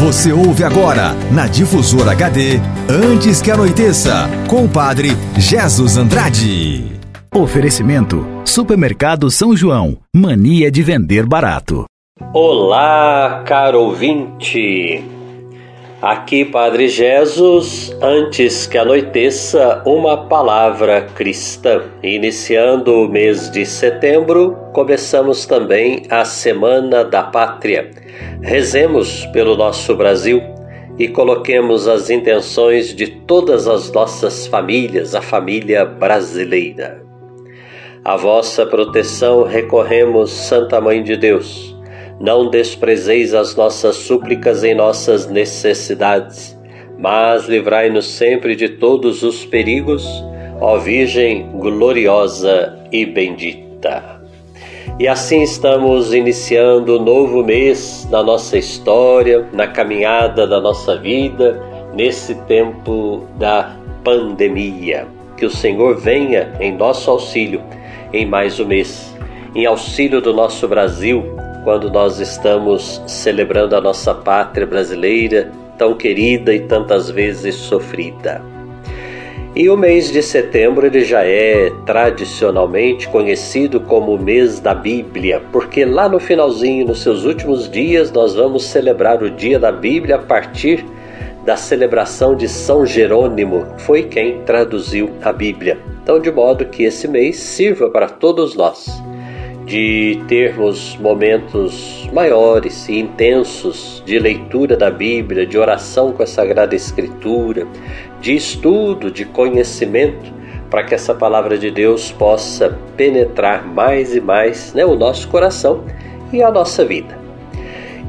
Você ouve agora, na Difusora HD, Antes que Anoiteça, com o padre Jesus Andrade. Oferecimento: Supermercado São João. Mania de vender barato. Olá, caro ouvinte. Aqui, Padre Jesus, antes que anoiteça, uma palavra cristã. Iniciando o mês de setembro, começamos também a Semana da Pátria. Rezemos pelo nosso Brasil e coloquemos as intenções de todas as nossas famílias, a família brasileira. A vossa proteção recorremos, Santa Mãe de Deus não desprezeis as nossas súplicas em nossas necessidades, mas livrai-nos sempre de todos os perigos, ó Virgem gloriosa e bendita. E assim estamos iniciando um novo mês na nossa história, na caminhada da nossa vida, nesse tempo da pandemia. Que o Senhor venha em nosso auxílio em mais um mês, em auxílio do nosso Brasil quando nós estamos celebrando a nossa pátria brasileira, tão querida e tantas vezes sofrida. E o mês de setembro ele já é tradicionalmente conhecido como o mês da Bíblia, porque lá no finalzinho, nos seus últimos dias, nós vamos celebrar o dia da Bíblia a partir da celebração de São Jerônimo, foi quem traduziu a Bíblia. Então, de modo que esse mês sirva para todos nós de termos momentos maiores e intensos de leitura da Bíblia, de oração com a Sagrada Escritura, de estudo, de conhecimento, para que essa palavra de Deus possa penetrar mais e mais né, o nosso coração e a nossa vida.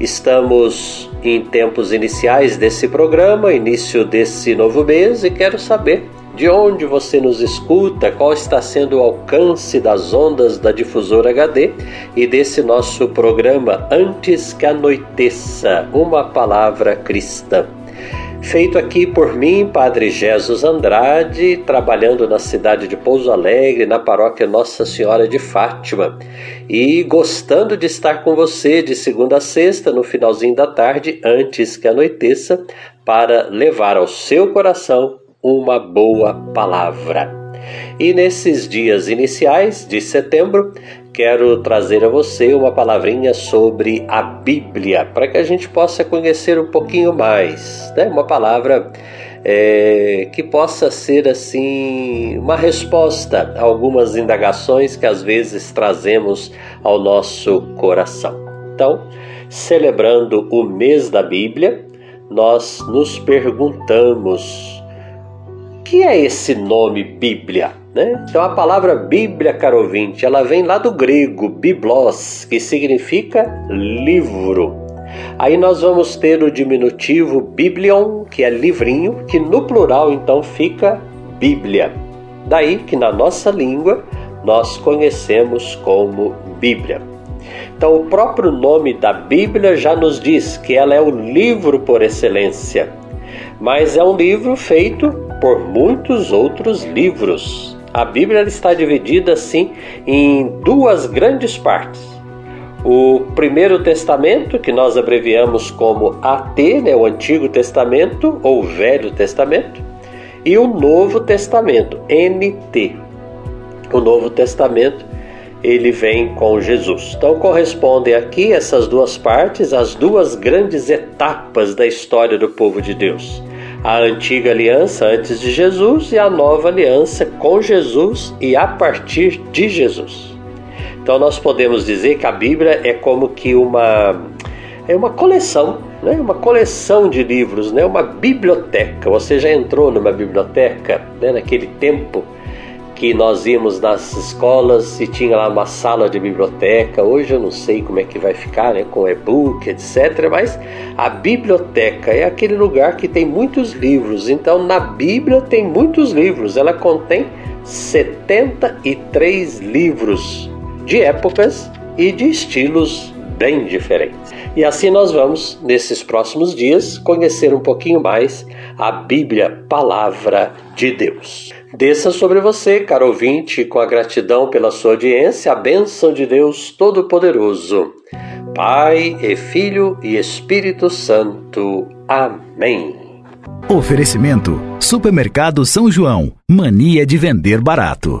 Estamos em tempos iniciais desse programa, início desse novo mês, e quero saber de onde você nos escuta, qual está sendo o alcance das ondas da difusora HD e desse nosso programa Antes que Anoiteça, uma palavra cristã. Feito aqui por mim, Padre Jesus Andrade, trabalhando na cidade de Pouso Alegre, na paróquia Nossa Senhora de Fátima, e gostando de estar com você de segunda a sexta, no finalzinho da tarde, antes que anoiteça, para levar ao seu coração uma boa palavra. E nesses dias iniciais de setembro, quero trazer a você uma palavrinha sobre a Bíblia, para que a gente possa conhecer um pouquinho mais, né? Uma palavra é, que possa ser assim uma resposta a algumas indagações que às vezes trazemos ao nosso coração. Então, celebrando o mês da Bíblia, nós nos perguntamos que é esse nome Bíblia? Né? Então a palavra Bíblia, caro ouvinte, ela vem lá do grego biblos, que significa livro. Aí nós vamos ter o diminutivo biblion, que é livrinho, que no plural então fica Bíblia. Daí que na nossa língua nós conhecemos como Bíblia. Então o próprio nome da Bíblia já nos diz que ela é o livro por excelência. Mas é um livro feito por muitos outros livros. A Bíblia está dividida assim em duas grandes partes. O Primeiro Testamento, que nós abreviamos como AT, né, o Antigo Testamento ou Velho Testamento, e o Novo Testamento, NT. O Novo Testamento ele vem com Jesus. Então correspondem aqui essas duas partes, as duas grandes etapas da história do povo de Deus a antiga aliança antes de Jesus e a nova aliança com Jesus e a partir de Jesus. Então nós podemos dizer que a Bíblia é como que uma é uma coleção, né? Uma coleção de livros, né? Uma biblioteca. Você já entrou numa biblioteca, né? Naquele tempo que nós íamos nas escolas e tinha lá uma sala de biblioteca. Hoje eu não sei como é que vai ficar, né, com e-book, etc. Mas a biblioteca é aquele lugar que tem muitos livros. Então na Bíblia tem muitos livros. Ela contém 73 livros de épocas e de estilos bem diferentes. E assim nós vamos, nesses próximos dias, conhecer um pouquinho mais a Bíblia, Palavra de Deus. Desça sobre você, caro ouvinte, com a gratidão pela sua audiência, a bênção de Deus Todo-Poderoso. Pai e Filho e Espírito Santo. Amém. Oferecimento: Supermercado São João. Mania de vender barato.